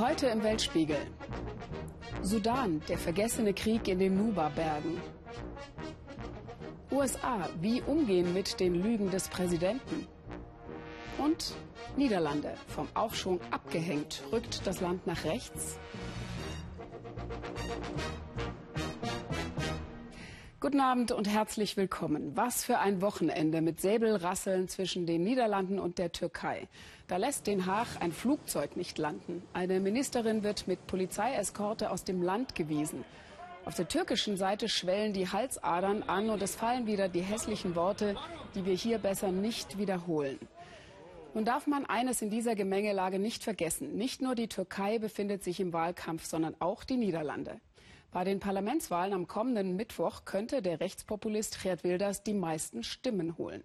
Heute im Weltspiegel. Sudan, der vergessene Krieg in den Nuba-Bergen. USA, wie umgehen mit den Lügen des Präsidenten. Und Niederlande, vom Aufschwung abgehängt, rückt das Land nach rechts. Guten Abend und herzlich willkommen. Was für ein Wochenende mit Säbelrasseln zwischen den Niederlanden und der Türkei. Da lässt Den Haag ein Flugzeug nicht landen. Eine Ministerin wird mit Polizeieskorte aus dem Land gewiesen. Auf der türkischen Seite schwellen die Halsadern an und es fallen wieder die hässlichen Worte, die wir hier besser nicht wiederholen. Nun darf man eines in dieser Gemengelage nicht vergessen. Nicht nur die Türkei befindet sich im Wahlkampf, sondern auch die Niederlande. Bei den Parlamentswahlen am kommenden Mittwoch könnte der Rechtspopulist Geert Wilders die meisten Stimmen holen.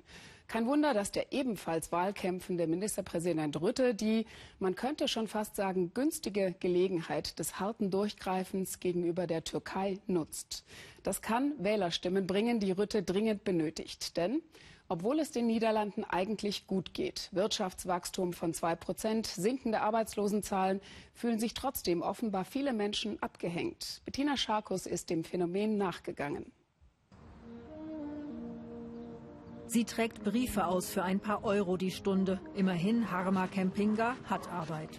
Kein Wunder, dass der ebenfalls wahlkämpfende Ministerpräsident Rütte die, man könnte schon fast sagen, günstige Gelegenheit des harten Durchgreifens gegenüber der Türkei nutzt. Das kann Wählerstimmen bringen, die Rütte dringend benötigt. Denn obwohl es den Niederlanden eigentlich gut geht, Wirtschaftswachstum von zwei Prozent, sinkende Arbeitslosenzahlen, fühlen sich trotzdem offenbar viele Menschen abgehängt. Bettina Scharkus ist dem Phänomen nachgegangen. Sie trägt Briefe aus für ein paar Euro die Stunde. Immerhin, Harma Kempinga hat Arbeit.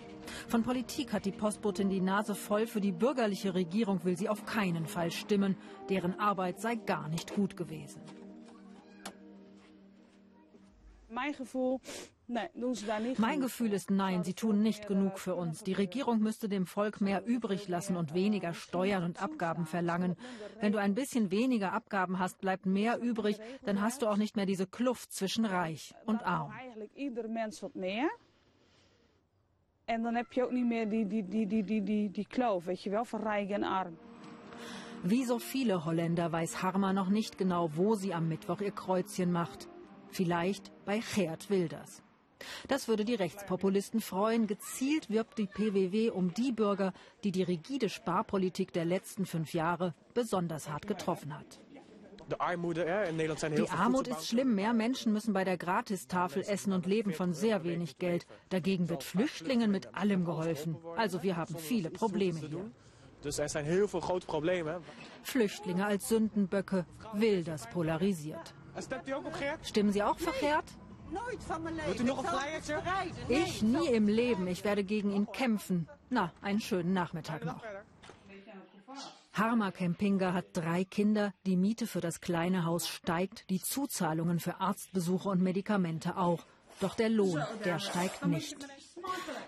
Von Politik hat die Postbotin die Nase voll. Für die bürgerliche Regierung will sie auf keinen Fall stimmen. Deren Arbeit sei gar nicht gut gewesen. Mein Gefühl, mein Gefühl ist nein, sie tun nicht genug für uns. Die Regierung müsste dem Volk mehr übrig lassen und weniger Steuern und Abgaben verlangen. Wenn du ein bisschen weniger Abgaben hast, bleibt mehr übrig, dann hast du auch nicht mehr diese Kluft zwischen reich und arm. En dan heb je ook niet meer die, die, die, die, die, die, die kloof, weet je wel, van rijk en arm. Wie so viele Holländer weiß Harma noch nicht genau, wo sie am Mittwoch ihr Kreuzchen macht. Vielleicht bei Geert Wilders. Das würde die Rechtspopulisten freuen. Gezielt wirbt die PWW um die Bürger, die die rigide Sparpolitik der letzten fünf Jahre besonders hart getroffen hat. Die Armut ist schlimm. Mehr Menschen müssen bei der Gratistafel essen und leben von sehr wenig Geld. Dagegen wird Flüchtlingen mit allem geholfen. Also wir haben viele Probleme hier. Flüchtlinge als Sündenböcke, will das polarisiert. Stimmen Sie auch verkehrt? Ich nie im Leben. Ich werde gegen ihn kämpfen. Na, einen schönen Nachmittag noch. Harma Kempinga hat drei Kinder. Die Miete für das kleine Haus steigt, die Zuzahlungen für Arztbesuche und Medikamente auch. Doch der Lohn, der steigt nicht.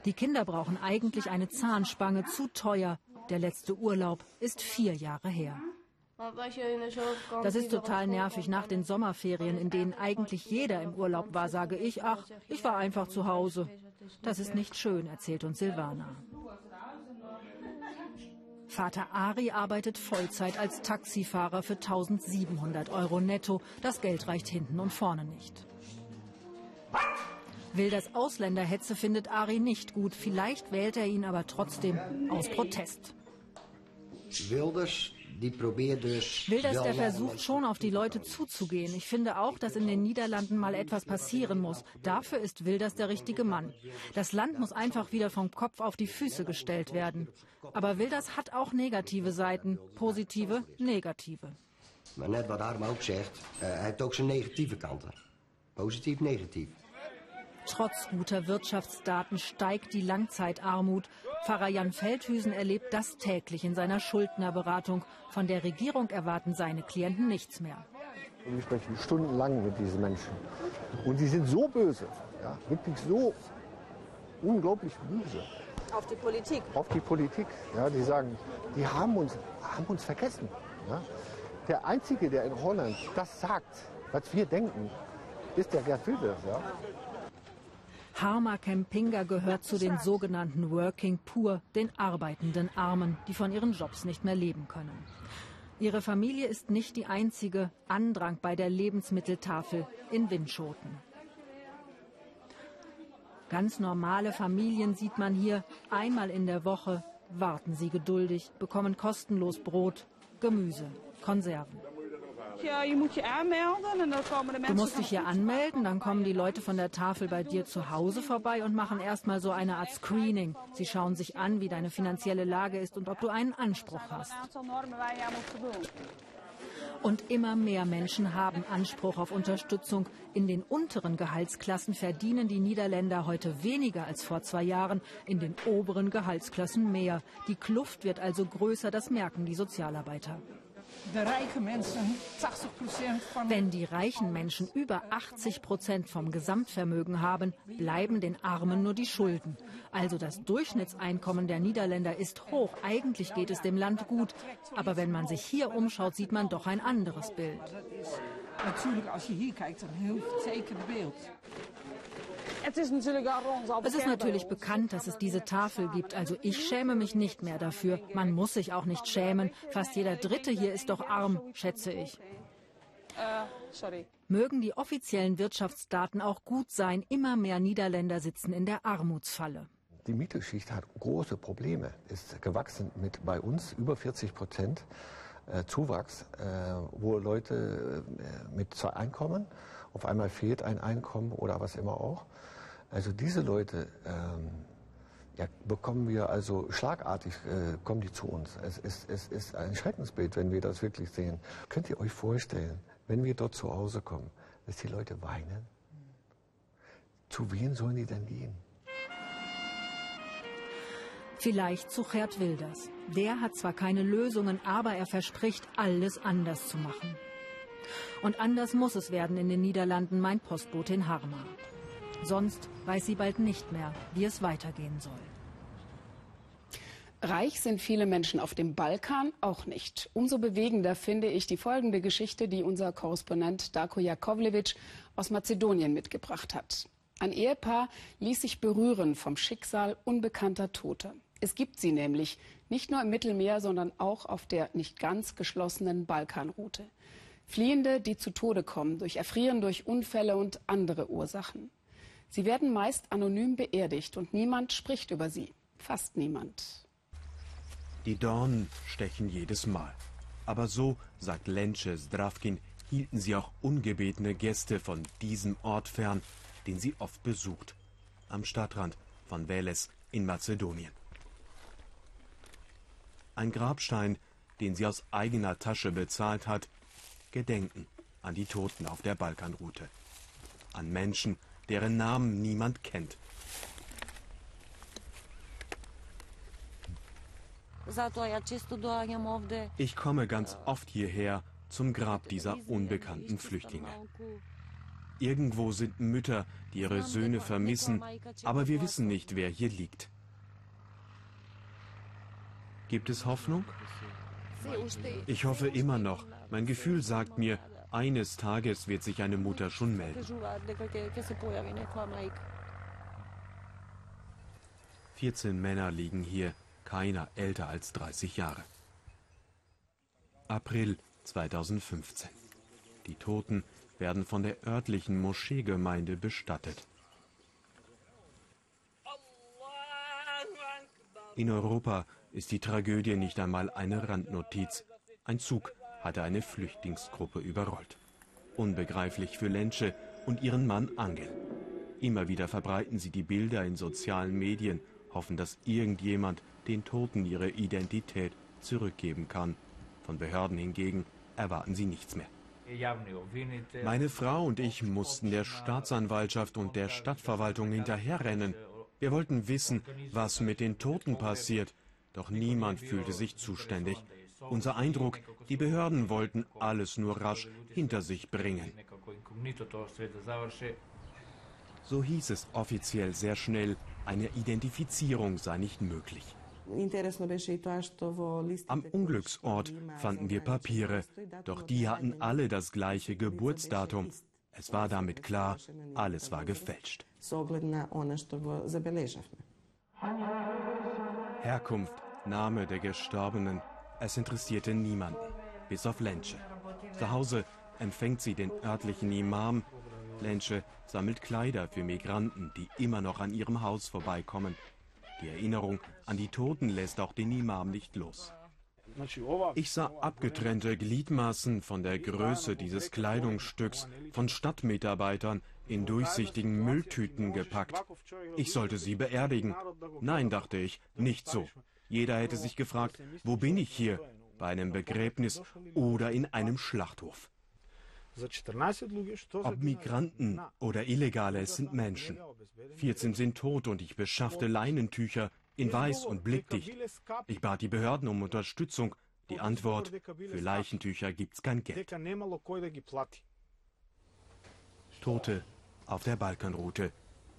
Die Kinder brauchen eigentlich eine Zahnspange, zu teuer. Der letzte Urlaub ist vier Jahre her. Das ist total nervig. Nach den Sommerferien, in denen eigentlich jeder im Urlaub war, sage ich, ach, ich war einfach zu Hause. Das ist nicht schön, erzählt uns Silvana. Vater Ari arbeitet Vollzeit als Taxifahrer für 1700 Euro netto. Das Geld reicht hinten und vorne nicht. Will das Ausländerhetze findet Ari nicht gut. Vielleicht wählt er ihn aber trotzdem aus Protest. Wilders Wilders, der versucht schon auf die Leute zuzugehen. Ich finde auch, dass in den Niederlanden mal etwas passieren muss. Dafür ist Wilders der richtige Mann. Das Land muss einfach wieder vom Kopf auf die Füße gestellt werden. Aber Wilders hat auch negative Seiten. Positive, negative. Maar net wat Harm ook zegt, uh, hij heeft ook zijn negatieve kanten. Positief, negatief. Trotz guter Wirtschaftsdaten steigt die Langzeitarmut. Pfarrer Jan Feldhüsen erlebt das täglich in seiner Schuldnerberatung. Von der Regierung erwarten seine Klienten nichts mehr. Wir sprechen stundenlang mit diesen Menschen. Und sie sind so böse, ja, wirklich so unglaublich böse. Auf die Politik? Auf die Politik. Ja, die sagen, die haben uns, haben uns vergessen. Ja. Der Einzige, der in Holland das sagt, was wir denken, ist der Gerd Wilders. Ja. Harma Kempinga gehört zu den sogenannten Working Poor, den arbeitenden Armen, die von ihren Jobs nicht mehr leben können. Ihre Familie ist nicht die einzige Andrang bei der Lebensmitteltafel in Windschoten. Ganz normale Familien sieht man hier einmal in der Woche, warten sie geduldig, bekommen kostenlos Brot, Gemüse, Konserven. Du musst dich hier anmelden, dann kommen die Leute von der Tafel bei dir zu Hause vorbei und machen erstmal so eine Art Screening. Sie schauen sich an, wie deine finanzielle Lage ist und ob du einen Anspruch hast. Und immer mehr Menschen haben Anspruch auf Unterstützung. In den unteren Gehaltsklassen verdienen die Niederländer heute weniger als vor zwei Jahren, in den oberen Gehaltsklassen mehr. Die Kluft wird also größer, das merken die Sozialarbeiter. Wenn die reichen Menschen über 80 Prozent vom Gesamtvermögen haben, bleiben den Armen nur die Schulden. Also das Durchschnittseinkommen der Niederländer ist hoch. Eigentlich geht es dem Land gut. Aber wenn man sich hier umschaut, sieht man doch ein anderes Bild. Natürlich, als je hier kijkt, een heel zeker beeld. Es ist natürlich bekannt, dass es diese Tafel gibt, also ich schäme mich nicht mehr dafür. Man muss sich auch nicht schämen. Fast jeder Dritte hier ist doch arm, schätze ich. Mögen die offiziellen Wirtschaftsdaten auch gut sein, immer mehr Niederländer sitzen in der Armutsfalle. Die Mittelschicht hat große Probleme, ist gewachsen mit bei uns über 40 Prozent äh, Zuwachs, äh, wo Leute äh, mit zwei Einkommen, auf einmal fehlt ein Einkommen oder was immer auch. Also diese Leute ähm, ja, bekommen wir also schlagartig, äh, kommen die zu uns. Es, es, es ist ein Schreckensbild, wenn wir das wirklich sehen. Könnt ihr euch vorstellen, wenn wir dort zu Hause kommen, dass die Leute weinen? Zu wem sollen die denn gehen? Vielleicht zu Gerd Wilders. Der hat zwar keine Lösungen, aber er verspricht, alles anders zu machen. Und anders muss es werden in den Niederlanden, mein Postbote in Harma. Sonst weiß sie bald nicht mehr, wie es weitergehen soll. Reich sind viele Menschen auf dem Balkan auch nicht. Umso bewegender finde ich die folgende Geschichte, die unser Korrespondent Darko Jakovlevic aus Mazedonien mitgebracht hat. Ein Ehepaar ließ sich berühren vom Schicksal unbekannter Toter. Es gibt sie nämlich nicht nur im Mittelmeer, sondern auch auf der nicht ganz geschlossenen Balkanroute. Fliehende, die zu Tode kommen, durch Erfrieren, durch Unfälle und andere Ursachen. Sie werden meist anonym beerdigt und niemand spricht über sie. Fast niemand. Die Dornen stechen jedes Mal. Aber so, sagt Lenche Zdravkin, hielten sie auch ungebetene Gäste von diesem Ort fern, den sie oft besucht. Am Stadtrand von Veles in Mazedonien. Ein Grabstein, den sie aus eigener Tasche bezahlt hat, Gedenken an die Toten auf der Balkanroute. An Menschen, deren Namen niemand kennt. Ich komme ganz oft hierher zum Grab dieser unbekannten Flüchtlinge. Irgendwo sind Mütter, die ihre Söhne vermissen, aber wir wissen nicht, wer hier liegt. Gibt es Hoffnung? Ich hoffe immer noch. Mein Gefühl sagt mir, eines Tages wird sich eine Mutter schon melden. 14 Männer liegen hier, keiner älter als 30 Jahre. April 2015. Die Toten werden von der örtlichen Moscheegemeinde bestattet. In Europa ist die Tragödie nicht einmal eine Randnotiz. Ein Zug hatte eine Flüchtlingsgruppe überrollt. Unbegreiflich für Lensche und ihren Mann Angel. Immer wieder verbreiten sie die Bilder in sozialen Medien, hoffen, dass irgendjemand den Toten ihre Identität zurückgeben kann. Von Behörden hingegen erwarten sie nichts mehr. Meine Frau und ich mussten der Staatsanwaltschaft und der Stadtverwaltung hinterherrennen. Wir wollten wissen, was mit den Toten passiert, doch niemand fühlte sich zuständig. Unser Eindruck, die Behörden wollten alles nur rasch hinter sich bringen. So hieß es offiziell sehr schnell, eine Identifizierung sei nicht möglich. Am Unglücksort fanden wir Papiere, doch die hatten alle das gleiche Geburtsdatum. Es war damit klar, alles war gefälscht. Herkunft, Name der Gestorbenen, es interessierte niemanden, bis auf Lensche. Zu Hause empfängt sie den örtlichen Imam. Lensche sammelt Kleider für Migranten, die immer noch an ihrem Haus vorbeikommen. Die Erinnerung an die Toten lässt auch den Imam nicht los. Ich sah abgetrennte Gliedmaßen von der Größe dieses Kleidungsstücks von Stadtmitarbeitern in durchsichtigen Mülltüten gepackt. Ich sollte sie beerdigen. Nein, dachte ich, nicht so. Jeder hätte sich gefragt, wo bin ich hier? Bei einem Begräbnis oder in einem Schlachthof. Ob Migranten oder Illegale, es sind Menschen. 14 sind tot und ich beschaffte Leinentücher in weiß und blickdicht. Ich bat die Behörden um Unterstützung. Die Antwort, für Leichentücher gibt's kein Geld. Tote auf der Balkanroute.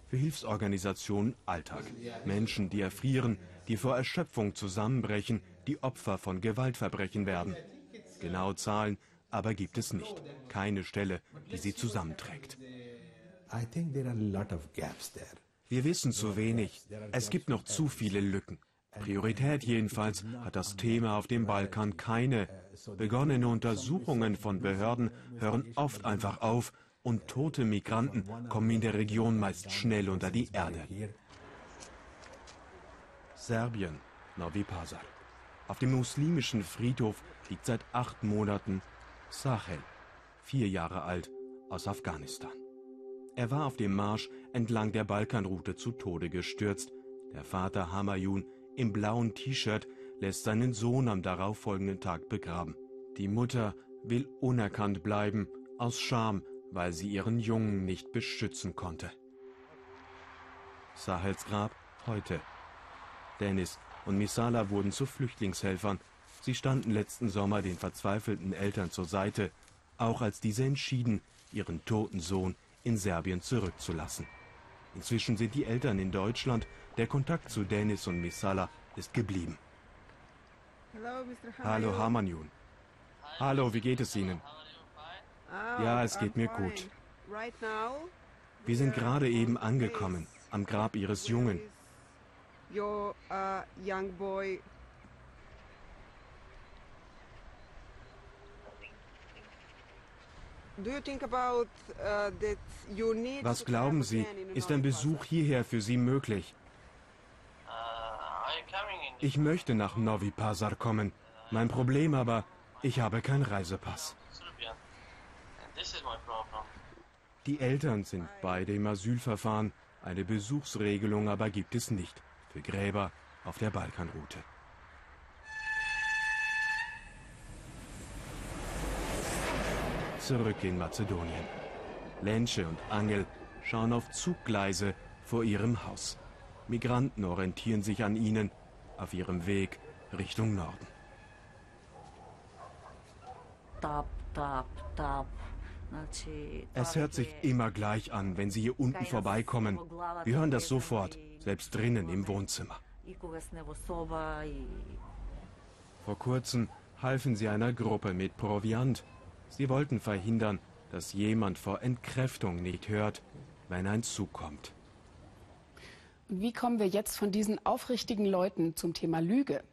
Für Hilfsorganisationen Alltag. Menschen, die erfrieren, die vor Erschöpfung zusammenbrechen, die Opfer von Gewaltverbrechen werden. Genaue Zahlen aber gibt es nicht. Keine Stelle, die sie zusammenträgt. Wir wissen zu wenig. Es gibt noch zu viele Lücken. Priorität jedenfalls hat das Thema auf dem Balkan keine. Begonnene Untersuchungen von Behörden hören oft einfach auf und tote Migranten kommen in der Region meist schnell unter die Erde. Serbien, Novi Pazar. Auf dem muslimischen Friedhof liegt seit acht Monaten Sahel, vier Jahre alt, aus Afghanistan. Er war auf dem Marsch entlang der Balkanroute zu Tode gestürzt. Der Vater Hamayun im blauen T-Shirt lässt seinen Sohn am darauffolgenden Tag begraben. Die Mutter will unerkannt bleiben, aus Scham, weil sie ihren Jungen nicht beschützen konnte. Sahels Grab heute. Dennis und Misala wurden zu Flüchtlingshelfern. Sie standen letzten Sommer den verzweifelten Eltern zur Seite, auch als diese entschieden, ihren toten Sohn in Serbien zurückzulassen. Inzwischen sind die Eltern in Deutschland. Der Kontakt zu Dennis und Misala ist geblieben. Hallo Hamanjun. Hallo, wie geht es Ihnen? Ja, es geht mir gut. Wir sind gerade eben angekommen, am Grab Ihres Jungen. Was glauben Sie, ist ein Besuch hierher für Sie möglich? Ich möchte nach Novi Pazar kommen. Mein Problem aber, ich habe keinen Reisepass. Die Eltern sind beide im Asylverfahren. Eine Besuchsregelung aber gibt es nicht für Gräber auf der Balkanroute. zurück in Mazedonien. Lensche und Angel schauen auf Zuggleise vor ihrem Haus. Migranten orientieren sich an ihnen auf ihrem Weg Richtung Norden. Es hört sich immer gleich an, wenn sie hier unten vorbeikommen. Wir hören das sofort, selbst drinnen im Wohnzimmer. Vor kurzem halfen sie einer Gruppe mit Proviant Sie wollten verhindern, dass jemand vor Entkräftung nicht hört, wenn ein Zug kommt. Und wie kommen wir jetzt von diesen aufrichtigen Leuten zum Thema Lüge?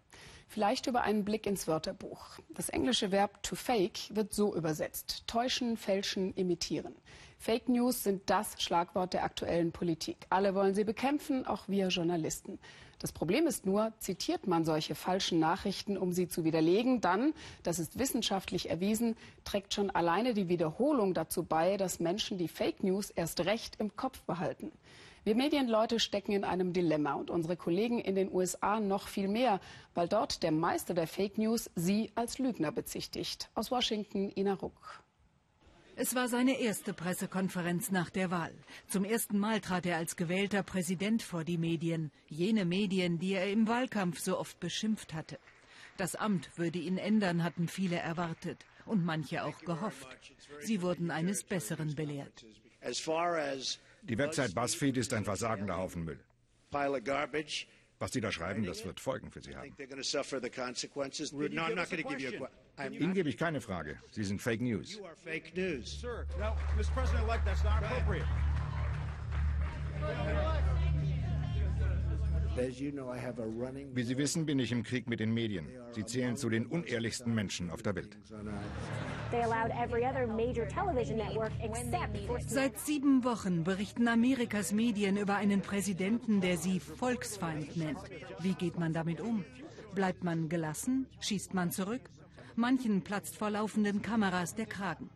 Vielleicht über einen Blick ins Wörterbuch. Das englische Verb to fake wird so übersetzt. Täuschen, fälschen, imitieren. Fake News sind das Schlagwort der aktuellen Politik. Alle wollen sie bekämpfen, auch wir Journalisten. Das Problem ist nur, zitiert man solche falschen Nachrichten, um sie zu widerlegen, dann, das ist wissenschaftlich erwiesen, trägt schon alleine die Wiederholung dazu bei, dass Menschen die Fake News erst recht im Kopf behalten. Wir Medienleute stecken in einem Dilemma und unsere Kollegen in den USA noch viel mehr, weil dort der Meister der Fake News sie als Lügner bezichtigt. Aus Washington, Ina Ruck. Es war seine erste Pressekonferenz nach der Wahl. Zum ersten Mal trat er als gewählter Präsident vor die Medien, jene Medien, die er im Wahlkampf so oft beschimpft hatte. Das Amt würde ihn ändern, hatten viele erwartet und manche auch gehofft. Sie wurden eines Besseren belehrt. Die Website BuzzFeed ist ein versagender Haufen Müll. Was Sie da schreiben, das wird Folgen für Sie haben. Ihnen gebe ich keine Frage. Sie sind Fake News. Wie Sie wissen, bin ich im Krieg mit den Medien. Sie zählen zu den unehrlichsten Menschen auf der Welt. Seit sieben Wochen berichten Amerikas Medien über einen Präsidenten, der sie Volksfeind nennt. Wie geht man damit um? Bleibt man gelassen? Schießt man zurück? Manchen platzt vor laufenden Kameras der Kragen.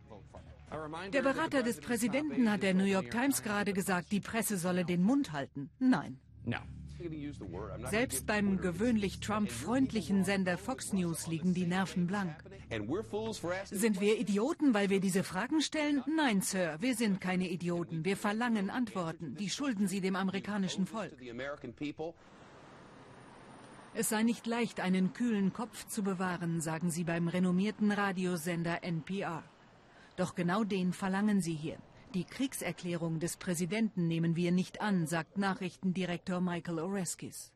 Der Berater des Präsidenten hat der New York Times gerade gesagt, die Presse solle den Mund halten. Nein. Selbst beim gewöhnlich Trump-freundlichen Sender Fox News liegen die Nerven blank. Sind wir Idioten, weil wir diese Fragen stellen? Nein, Sir, wir sind keine Idioten. Wir verlangen Antworten. Die schulden Sie dem amerikanischen Volk. Es sei nicht leicht, einen kühlen Kopf zu bewahren, sagen sie beim renommierten Radiosender NPR. Doch genau den verlangen sie hier. Die Kriegserklärung des Präsidenten nehmen wir nicht an, sagt Nachrichtendirektor Michael Oreskes.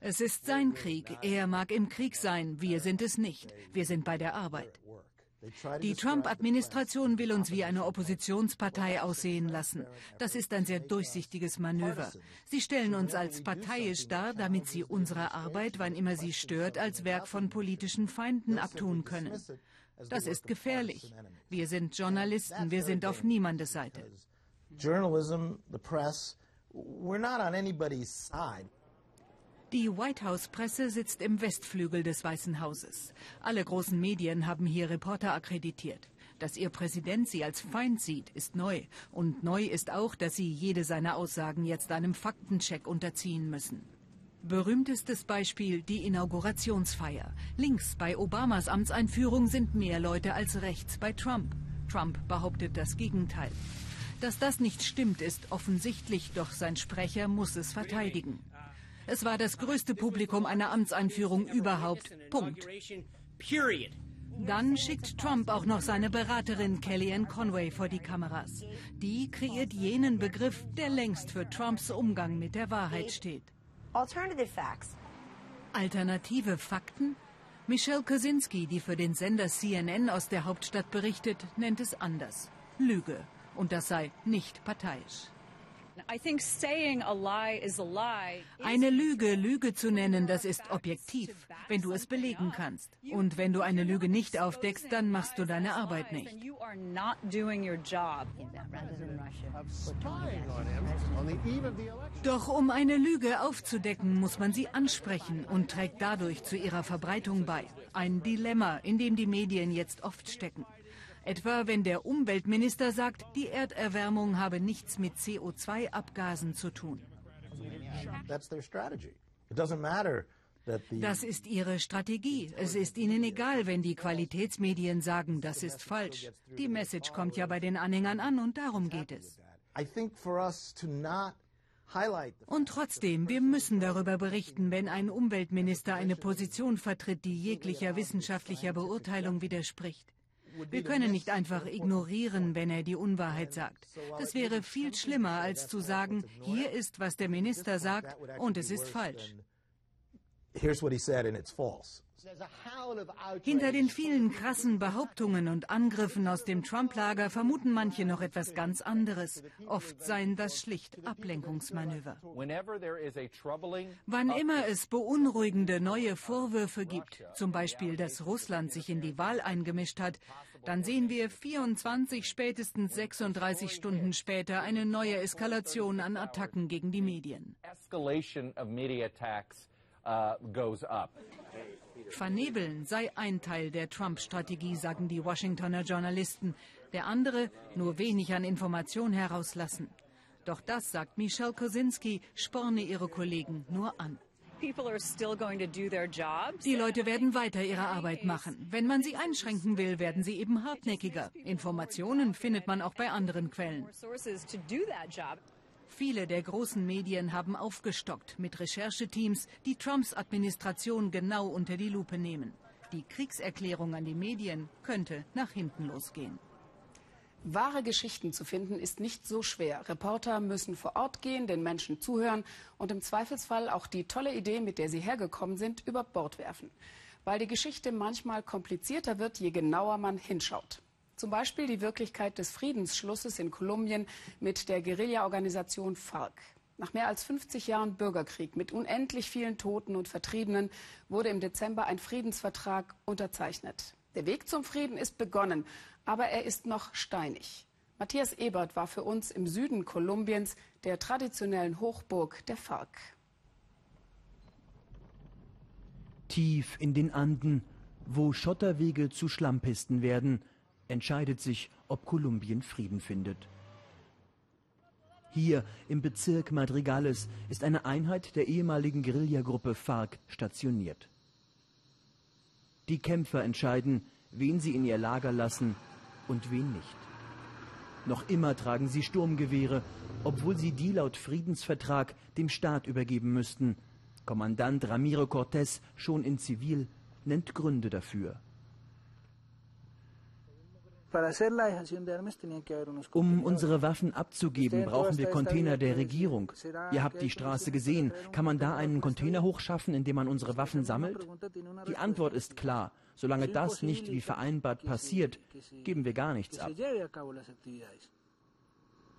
Es ist sein Krieg. Er mag im Krieg sein. Wir sind es nicht. Wir sind bei der Arbeit. Die Trump-Administration will uns wie eine Oppositionspartei aussehen lassen. Das ist ein sehr durchsichtiges Manöver. Sie stellen uns als parteiisch dar, damit sie unsere Arbeit, wann immer sie stört, als Werk von politischen Feinden abtun können. Das ist gefährlich. Wir sind Journalisten, wir sind auf niemandes Seite. Journalism, the press, we're not on anybody's side. Die White House-Presse sitzt im Westflügel des Weißen Hauses. Alle großen Medien haben hier Reporter akkreditiert. Dass ihr Präsident sie als Feind sieht, ist neu. Und neu ist auch, dass sie jede seiner Aussagen jetzt einem Faktencheck unterziehen müssen. Berühmtestes Beispiel die Inaugurationsfeier. Links bei Obamas Amtseinführung sind mehr Leute als rechts bei Trump. Trump behauptet das Gegenteil. Dass das nicht stimmt, ist offensichtlich, doch sein Sprecher muss es verteidigen. Es war das größte Publikum einer Amtseinführung überhaupt. Punkt. Dann schickt Trump auch noch seine Beraterin Kellyanne Conway vor die Kameras. Die kreiert jenen Begriff, der längst für Trumps Umgang mit der Wahrheit steht. Alternative Fakten? Michelle Kosinski, die für den Sender CNN aus der Hauptstadt berichtet, nennt es anders. Lüge. Und das sei nicht parteiisch. Eine Lüge Lüge zu nennen, das ist objektiv, wenn du es belegen kannst. Und wenn du eine Lüge nicht aufdeckst, dann machst du deine Arbeit nicht. Doch um eine Lüge aufzudecken, muss man sie ansprechen und trägt dadurch zu ihrer Verbreitung bei. Ein Dilemma, in dem die Medien jetzt oft stecken. Etwa wenn der Umweltminister sagt, die Erderwärmung habe nichts mit CO2-Abgasen zu tun. Das ist ihre Strategie. Es ist ihnen egal, wenn die Qualitätsmedien sagen, das ist falsch. Die Message kommt ja bei den Anhängern an und darum geht es. Und trotzdem, wir müssen darüber berichten, wenn ein Umweltminister eine Position vertritt, die jeglicher wissenschaftlicher Beurteilung widerspricht. Wir können nicht einfach ignorieren, wenn er die Unwahrheit sagt. Das wäre viel schlimmer, als zu sagen, hier ist, was der Minister sagt, und es ist falsch. Hinter den vielen krassen Behauptungen und Angriffen aus dem Trump-Lager vermuten manche noch etwas ganz anderes. Oft seien das schlicht Ablenkungsmanöver. Wann immer es beunruhigende neue Vorwürfe gibt, zum Beispiel, dass Russland sich in die Wahl eingemischt hat, dann sehen wir 24, spätestens 36 Stunden später eine neue Eskalation an Attacken gegen die Medien. Vernebeln sei ein Teil der Trump-Strategie, sagen die Washingtoner Journalisten. Der andere, nur wenig an Information herauslassen. Doch das, sagt Michelle Kosinski, sporne ihre Kollegen nur an. Die Leute werden weiter ihre Arbeit machen. Wenn man sie einschränken will, werden sie eben hartnäckiger. Informationen findet man auch bei anderen Quellen. Viele der großen Medien haben aufgestockt mit Rechercheteams, die Trumps Administration genau unter die Lupe nehmen. Die Kriegserklärung an die Medien könnte nach hinten losgehen. Wahre Geschichten zu finden ist nicht so schwer. Reporter müssen vor Ort gehen, den Menschen zuhören und im Zweifelsfall auch die tolle Idee, mit der sie hergekommen sind, über Bord werfen. Weil die Geschichte manchmal komplizierter wird, je genauer man hinschaut. Zum Beispiel die Wirklichkeit des Friedensschlusses in Kolumbien mit der Guerillaorganisation FARC. Nach mehr als 50 Jahren Bürgerkrieg mit unendlich vielen Toten und Vertriebenen wurde im Dezember ein Friedensvertrag unterzeichnet. Der Weg zum Frieden ist begonnen, aber er ist noch steinig. Matthias Ebert war für uns im Süden Kolumbiens, der traditionellen Hochburg der FARC. Tief in den Anden, wo Schotterwege zu Schlammpisten werden, entscheidet sich, ob Kolumbien Frieden findet. Hier im Bezirk Madrigales ist eine Einheit der ehemaligen Guerillagruppe FARC stationiert. Die Kämpfer entscheiden, wen sie in ihr Lager lassen und wen nicht. Noch immer tragen sie Sturmgewehre, obwohl sie die laut Friedensvertrag dem Staat übergeben müssten. Kommandant Ramiro Cortés, schon in Zivil, nennt Gründe dafür. Um unsere Waffen abzugeben, brauchen wir Container der Regierung. Ihr habt die Straße gesehen. Kann man da einen Container hochschaffen, in dem man unsere Waffen sammelt? Die Antwort ist klar. Solange das nicht wie vereinbart passiert, geben wir gar nichts ab.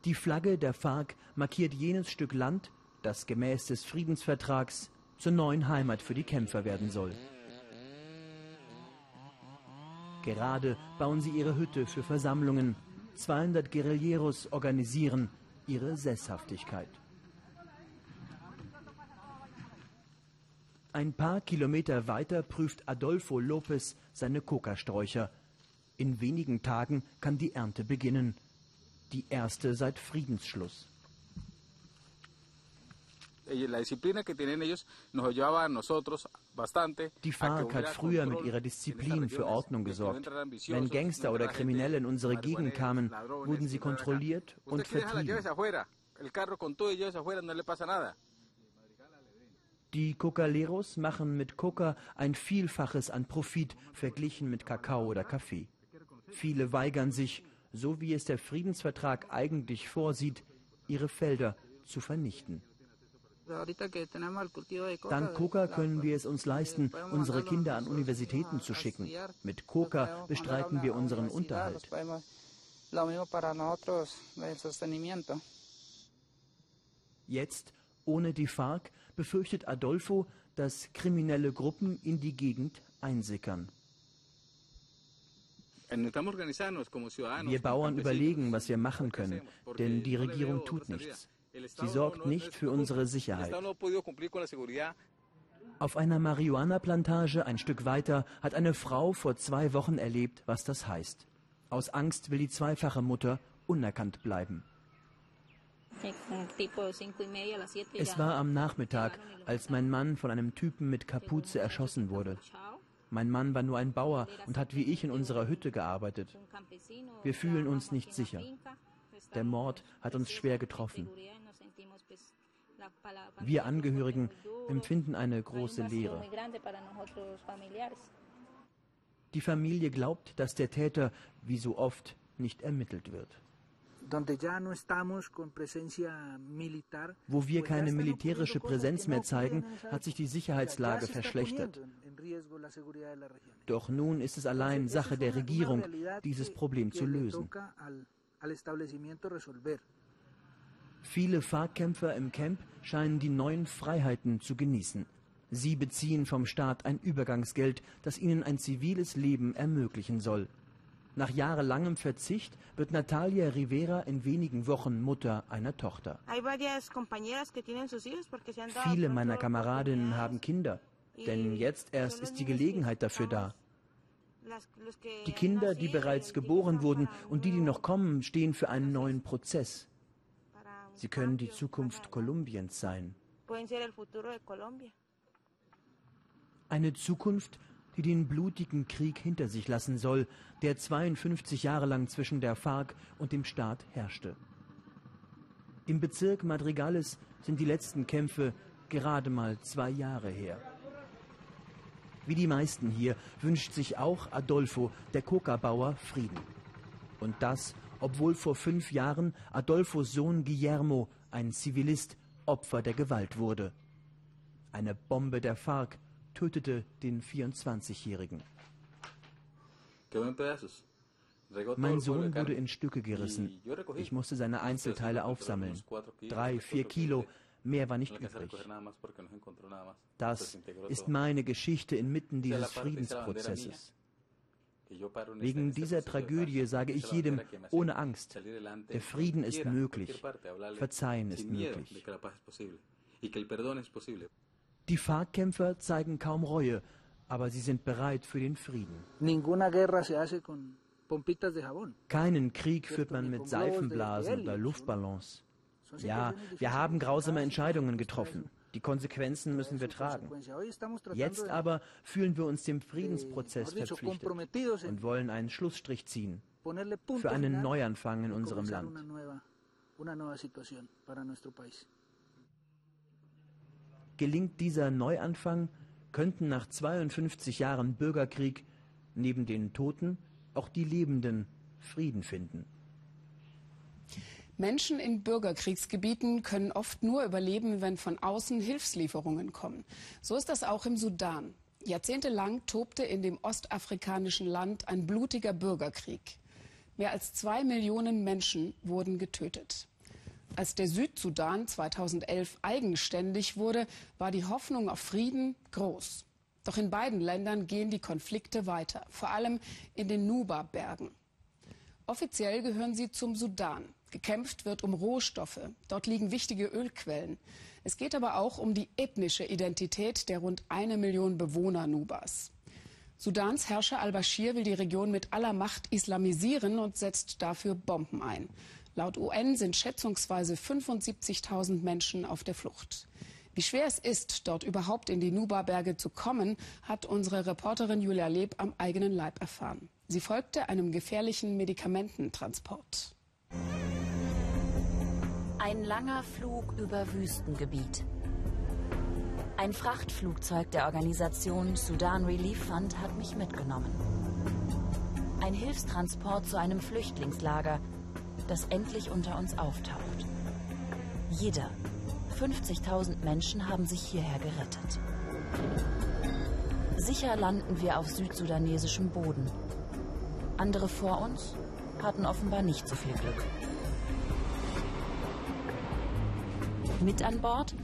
Die Flagge der FARC markiert jenes Stück Land, das gemäß des Friedensvertrags zur neuen Heimat für die Kämpfer werden soll. Gerade bauen sie ihre Hütte für Versammlungen. 200 Guerilleros organisieren ihre Sesshaftigkeit. Ein paar Kilometer weiter prüft Adolfo Lopez seine Kokasträucher. In wenigen Tagen kann die Ernte beginnen. Die erste seit Friedensschluss. Die FARC hat früher mit ihrer Disziplin für Ordnung gesorgt. Wenn Gangster oder Kriminelle in unsere Gegend kamen, wurden sie kontrolliert und vertrieben. Die Cocaleros machen mit Coca ein Vielfaches an Profit verglichen mit Kakao oder Kaffee. Viele weigern sich, so wie es der Friedensvertrag eigentlich vorsieht, ihre Felder zu vernichten. Dank Coca können wir es uns leisten, unsere Kinder an Universitäten zu schicken. Mit Coca bestreiten wir unseren Unterhalt. Jetzt, ohne die FARC, befürchtet Adolfo, dass kriminelle Gruppen in die Gegend einsickern. Wir Bauern überlegen, was wir machen können, denn die Regierung tut nichts. Sie sorgt nicht für unsere Sicherheit. Auf einer Marihuana-Plantage ein Stück weiter hat eine Frau vor zwei Wochen erlebt, was das heißt. Aus Angst will die zweifache Mutter unerkannt bleiben. Es war am Nachmittag, als mein Mann von einem Typen mit Kapuze erschossen wurde. Mein Mann war nur ein Bauer und hat wie ich in unserer Hütte gearbeitet. Wir fühlen uns nicht sicher. Der Mord hat uns schwer getroffen. Wir Angehörigen empfinden eine große Leere. Die Familie glaubt, dass der Täter, wie so oft, nicht ermittelt wird. Wo wir keine militärische Präsenz mehr zeigen, hat sich die Sicherheitslage verschlechtert. Doch nun ist es allein Sache der Regierung, dieses Problem zu lösen. Viele Fahrkämpfer im Camp scheinen die neuen Freiheiten zu genießen. Sie beziehen vom Staat ein Übergangsgeld, das ihnen ein ziviles Leben ermöglichen soll. Nach jahrelangem Verzicht wird Natalia Rivera in wenigen Wochen Mutter einer Tochter. Viele meiner Kameradinnen haben Kinder, denn jetzt erst ist die Gelegenheit dafür da. Die Kinder, die bereits geboren wurden und die, die noch kommen, stehen für einen neuen Prozess. Sie können die Zukunft Kolumbiens sein. Eine Zukunft, die den blutigen Krieg hinter sich lassen soll, der 52 Jahre lang zwischen der FARC und dem Staat herrschte. Im Bezirk Madrigales sind die letzten Kämpfe gerade mal zwei Jahre her. Wie die meisten hier wünscht sich auch Adolfo, der Coca-Bauer, Frieden. Und das, obwohl vor fünf Jahren Adolfos Sohn Guillermo, ein Zivilist, Opfer der Gewalt wurde. Eine Bombe der FARC tötete den 24-Jährigen. Mein Sohn wurde in Stücke gerissen. Ich musste seine Einzelteile aufsammeln. Drei, vier Kilo, mehr war nicht übrig. Das ist meine Geschichte inmitten dieses Friedensprozesses. Wegen dieser Tragödie sage ich jedem ohne Angst, der Frieden ist möglich, Verzeihen ist möglich. Die FARC-Kämpfer zeigen kaum Reue, aber sie sind bereit für den Frieden. Keinen Krieg führt man mit Seifenblasen oder Luftballons. Ja, wir haben grausame Entscheidungen getroffen. Die Konsequenzen müssen wir tragen. Jetzt aber fühlen wir uns dem Friedensprozess verpflichtet und wollen einen Schlussstrich ziehen für einen Neuanfang in unserem Land. Gelingt dieser Neuanfang, könnten nach 52 Jahren Bürgerkrieg neben den Toten auch die Lebenden Frieden finden. Menschen in Bürgerkriegsgebieten können oft nur überleben, wenn von außen Hilfslieferungen kommen. So ist das auch im Sudan. Jahrzehntelang tobte in dem ostafrikanischen Land ein blutiger Bürgerkrieg. Mehr als zwei Millionen Menschen wurden getötet. Als der Südsudan 2011 eigenständig wurde, war die Hoffnung auf Frieden groß. Doch in beiden Ländern gehen die Konflikte weiter, vor allem in den Nuba-Bergen. Offiziell gehören sie zum Sudan. Gekämpft wird um Rohstoffe. Dort liegen wichtige Ölquellen. Es geht aber auch um die ethnische Identität der rund eine Million Bewohner Nubas. Sudans Herrscher al-Bashir will die Region mit aller Macht islamisieren und setzt dafür Bomben ein. Laut UN sind schätzungsweise 75.000 Menschen auf der Flucht. Wie schwer es ist, dort überhaupt in die Nuba-Berge zu kommen, hat unsere Reporterin Julia Leb am eigenen Leib erfahren. Sie folgte einem gefährlichen Medikamententransport. Ein langer Flug über Wüstengebiet. Ein Frachtflugzeug der Organisation Sudan Relief Fund hat mich mitgenommen. Ein Hilfstransport zu einem Flüchtlingslager, das endlich unter uns auftaucht. Jeder, 50.000 Menschen haben sich hierher gerettet. Sicher landen wir auf südsudanesischem Boden. Andere vor uns hatten offenbar nicht so viel Glück. Mit an Bord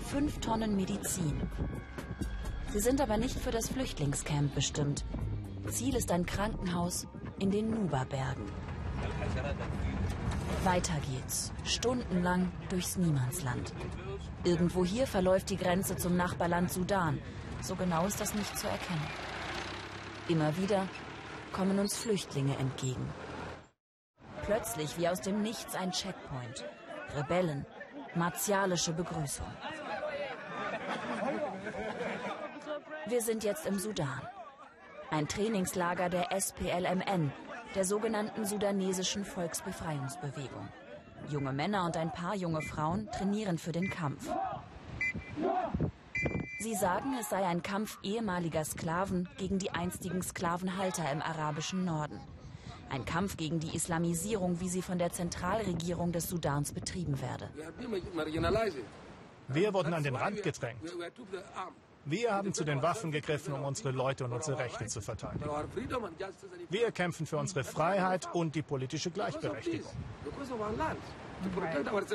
fünf Tonnen Medizin. Sie sind aber nicht für das Flüchtlingscamp bestimmt. Ziel ist ein Krankenhaus in den Nuba-Bergen. Weiter geht's, stundenlang durchs Niemandsland. Irgendwo hier verläuft die Grenze zum Nachbarland Sudan. So genau ist das nicht zu erkennen. Immer wieder kommen uns Flüchtlinge entgegen. Plötzlich wie aus dem Nichts ein Checkpoint. Rebellen, martialische Begrüßung. Wir sind jetzt im Sudan. Ein Trainingslager der SPLMN, der sogenannten sudanesischen Volksbefreiungsbewegung. Junge Männer und ein paar junge Frauen trainieren für den Kampf. Sie sagen, es sei ein Kampf ehemaliger Sklaven gegen die einstigen Sklavenhalter im arabischen Norden. Ein Kampf gegen die Islamisierung, wie sie von der Zentralregierung des Sudans betrieben werde. Wir wurden an den Rand gedrängt. Wir haben zu den Waffen gegriffen, um unsere Leute und unsere Rechte zu verteidigen. Wir kämpfen für unsere Freiheit und die politische Gleichberechtigung.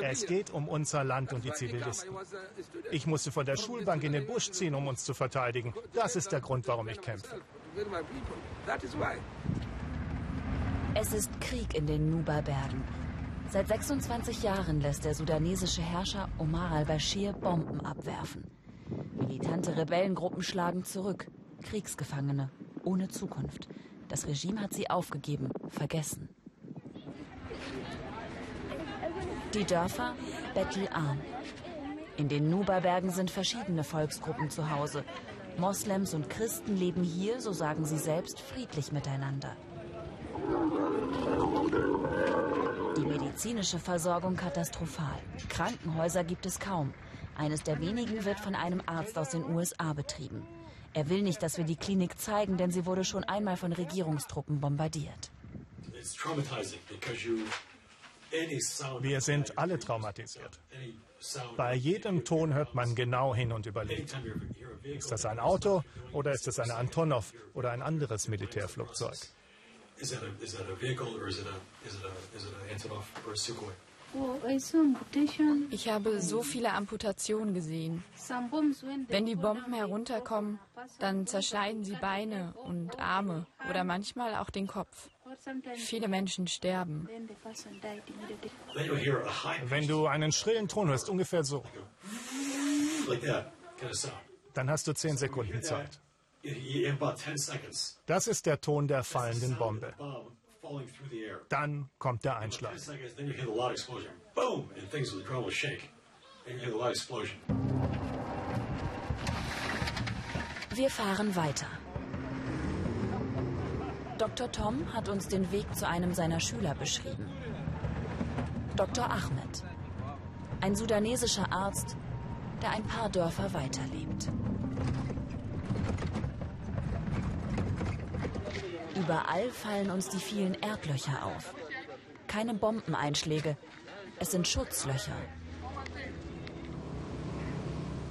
Es geht um unser Land und die Zivilisten. Ich musste von der Schulbank in den Busch ziehen, um uns zu verteidigen. Das ist der Grund, warum ich kämpfe. Es ist Krieg in den Nuba-Bergen. Seit 26 Jahren lässt der sudanesische Herrscher Omar al-Bashir Bomben abwerfen. Militante Rebellengruppen schlagen zurück. Kriegsgefangene ohne Zukunft. Das Regime hat sie aufgegeben, vergessen. Die Dörfer bettelarm. In den Nuba-Bergen sind verschiedene Volksgruppen zu Hause. Moslems und Christen leben hier, so sagen sie selbst, friedlich miteinander. Die medizinische Versorgung katastrophal. Krankenhäuser gibt es kaum. Eines der wenigen wird von einem Arzt aus den USA betrieben. Er will nicht, dass wir die Klinik zeigen, denn sie wurde schon einmal von Regierungstruppen bombardiert. Wir sind alle traumatisiert. Bei jedem Ton hört man genau hin und überlegt. Ist das ein Auto oder ist es eine Antonov oder ein anderes Militärflugzeug? Is it a, is it a vehicle or is it a, is it a, is it a Antonov or a Sukhoi? Ich habe so viele Amputationen gesehen. Wenn die Bomben herunterkommen, dann zerschneiden sie Beine und Arme oder manchmal auch den Kopf. Viele Menschen sterben. Wenn du einen schrillen Ton hörst, ungefähr so. Dann hast du zehn Sekunden Zeit. Das ist der Ton der fallenden Bombe. Dann kommt der Einschlag. Wir fahren weiter. Dr. Tom hat uns den Weg zu einem seiner Schüler beschrieben. Dr. Ahmed, ein sudanesischer Arzt, der ein paar Dörfer weiterlebt. Überall fallen uns die vielen Erdlöcher auf. Keine Bombeneinschläge, es sind Schutzlöcher.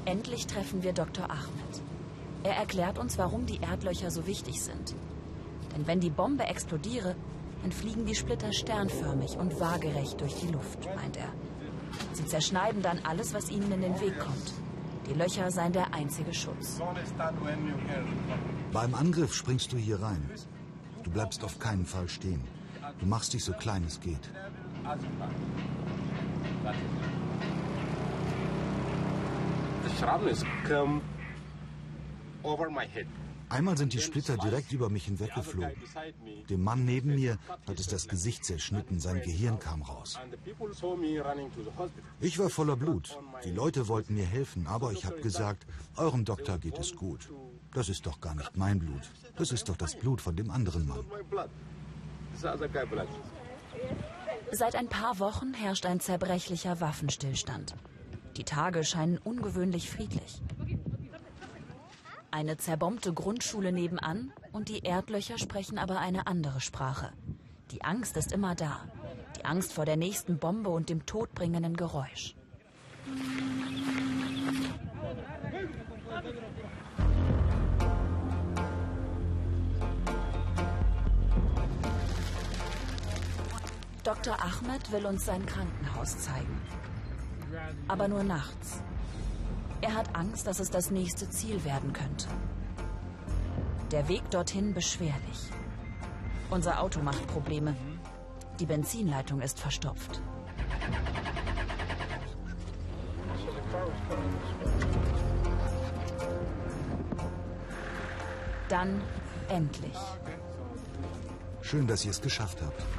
Endlich treffen wir Dr. Ahmed. Er erklärt uns, warum die Erdlöcher so wichtig sind. Denn wenn die Bombe explodiere, dann fliegen die Splitter sternförmig und waagerecht durch die Luft, meint er. Sie zerschneiden dann alles, was ihnen in den Weg kommt. Die Löcher seien der einzige Schutz. Beim Angriff springst du hier rein. Du bleibst auf keinen Fall stehen. Du machst dich so klein es geht. Head. Einmal sind die Splitter direkt über mich hinweggeflogen. Dem Mann neben mir hat es das Gesicht zerschnitten, sein Gehirn kam raus. Ich war voller Blut. Die Leute wollten mir helfen, aber ich habe gesagt, eurem Doktor geht es gut. Das ist doch gar nicht mein Blut. Das ist doch das Blut von dem anderen Mann. Seit ein paar Wochen herrscht ein zerbrechlicher Waffenstillstand. Die Tage scheinen ungewöhnlich friedlich. Eine zerbombte Grundschule nebenan und die Erdlöcher sprechen aber eine andere Sprache. Die Angst ist immer da. Die Angst vor der nächsten Bombe und dem todbringenden Geräusch. Dr. Ahmed will uns sein Krankenhaus zeigen. Aber nur nachts. Er hat Angst, dass es das nächste Ziel werden könnte. Der Weg dorthin beschwerlich. Unser Auto macht Probleme. Die Benzinleitung ist verstopft. Dann endlich. Schön, dass ihr es geschafft habt.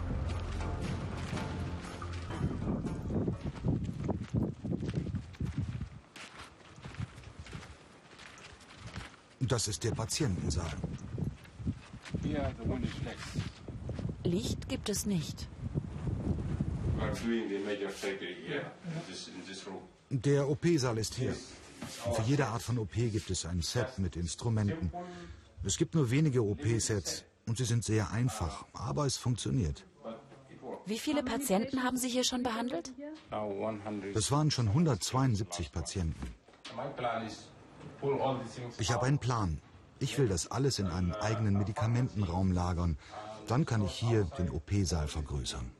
Das ist der Patientensaal. Licht gibt es nicht. Der OP-Saal ist hier. Für jede Art von OP gibt es ein Set mit Instrumenten. Es gibt nur wenige OP-Sets und sie sind sehr einfach, aber es funktioniert. Wie viele Patienten haben Sie hier schon behandelt? Das waren schon 172 Patienten. Ich habe einen Plan. Ich will das alles in einem eigenen Medikamentenraum lagern. Dann kann ich hier den OP-Saal vergrößern.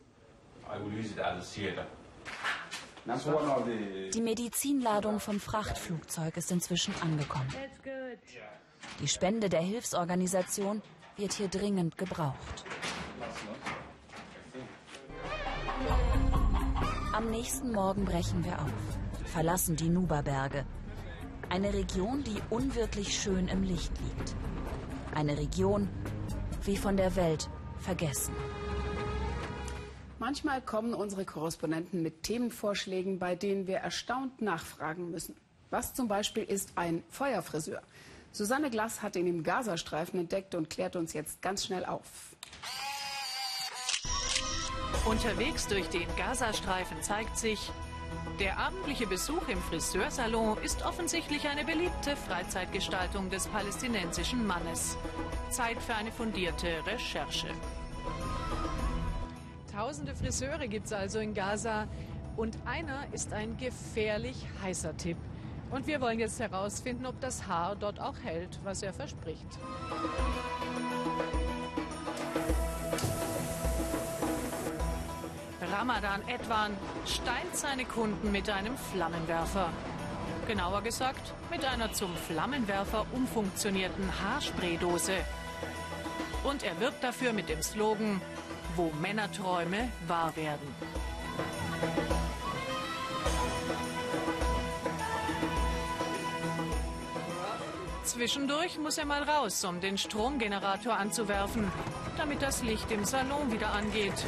Die Medizinladung vom Frachtflugzeug ist inzwischen angekommen. Die Spende der Hilfsorganisation wird hier dringend gebraucht. Am nächsten Morgen brechen wir auf, verlassen die Nuba-Berge. Eine Region, die unwirklich schön im Licht liegt. Eine Region wie von der Welt vergessen. Manchmal kommen unsere Korrespondenten mit Themenvorschlägen, bei denen wir erstaunt nachfragen müssen. Was zum Beispiel ist ein Feuerfriseur? Susanne Glass hat ihn im Gazastreifen entdeckt und klärt uns jetzt ganz schnell auf. Unterwegs durch den Gazastreifen zeigt sich, der abendliche Besuch im Friseursalon ist offensichtlich eine beliebte Freizeitgestaltung des palästinensischen Mannes. Zeit für eine fundierte Recherche. Tausende Friseure gibt es also in Gaza und einer ist ein gefährlich heißer Tipp. Und wir wollen jetzt herausfinden, ob das Haar dort auch hält, was er verspricht. Ramadan Edwan steilt seine Kunden mit einem Flammenwerfer. Genauer gesagt, mit einer zum Flammenwerfer umfunktionierten Haarspraydose. Und er wirbt dafür mit dem Slogan, wo Männerträume wahr werden. Zwischendurch muss er mal raus, um den Stromgenerator anzuwerfen, damit das Licht im Salon wieder angeht.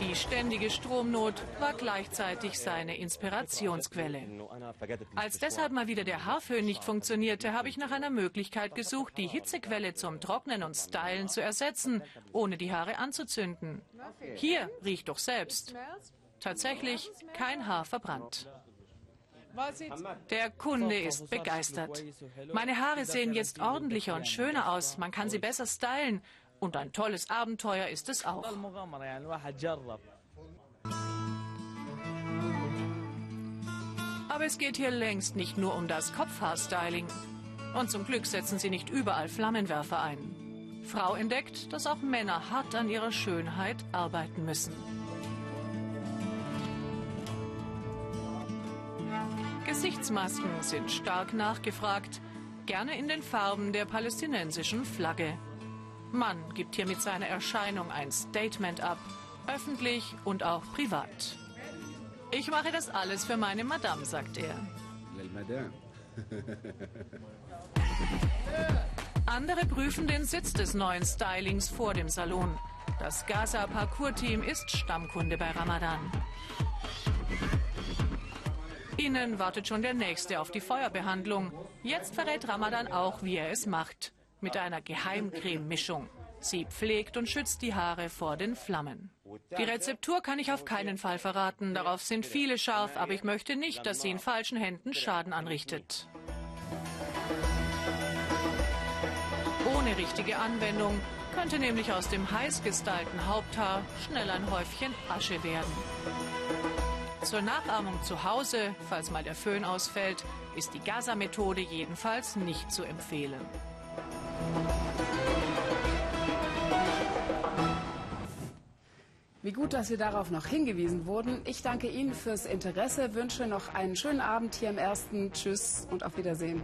Die ständige Stromnot war gleichzeitig seine Inspirationsquelle. Als deshalb mal wieder der Haarföhn nicht funktionierte, habe ich nach einer Möglichkeit gesucht, die Hitzequelle zum Trocknen und Stylen zu ersetzen, ohne die Haare anzuzünden. Hier riecht doch selbst. Tatsächlich kein Haar verbrannt. Der Kunde ist begeistert. Meine Haare sehen jetzt ordentlicher und schöner aus. Man kann sie besser stylen. Und ein tolles Abenteuer ist es auch. Aber es geht hier längst nicht nur um das Kopfhaarstyling. Und zum Glück setzen sie nicht überall Flammenwerfer ein. Frau entdeckt, dass auch Männer hart an ihrer Schönheit arbeiten müssen. Gesichtsmasken sind stark nachgefragt, gerne in den Farben der palästinensischen Flagge. Mann gibt hier mit seiner Erscheinung ein Statement ab, öffentlich und auch privat. Ich mache das alles für meine Madame, sagt er. Andere prüfen den Sitz des neuen Stylings vor dem Salon. Das Gaza Parkour Team ist Stammkunde bei Ramadan. Ihnen wartet schon der nächste auf die Feuerbehandlung. Jetzt verrät Ramadan auch, wie er es macht mit einer Geheimcreme-Mischung. Sie pflegt und schützt die Haare vor den Flammen. Die Rezeptur kann ich auf keinen Fall verraten. Darauf sind viele scharf, aber ich möchte nicht, dass sie in falschen Händen Schaden anrichtet. Ohne richtige Anwendung könnte nämlich aus dem heiß gestylten Haupthaar schnell ein Häufchen Asche werden. Zur Nachahmung zu Hause, falls mal der Föhn ausfällt, ist die Gaza-Methode jedenfalls nicht zu empfehlen. Wie gut, dass Sie darauf noch hingewiesen wurden. Ich danke Ihnen fürs Interesse, wünsche noch einen schönen Abend hier im Ersten. Tschüss und auf Wiedersehen.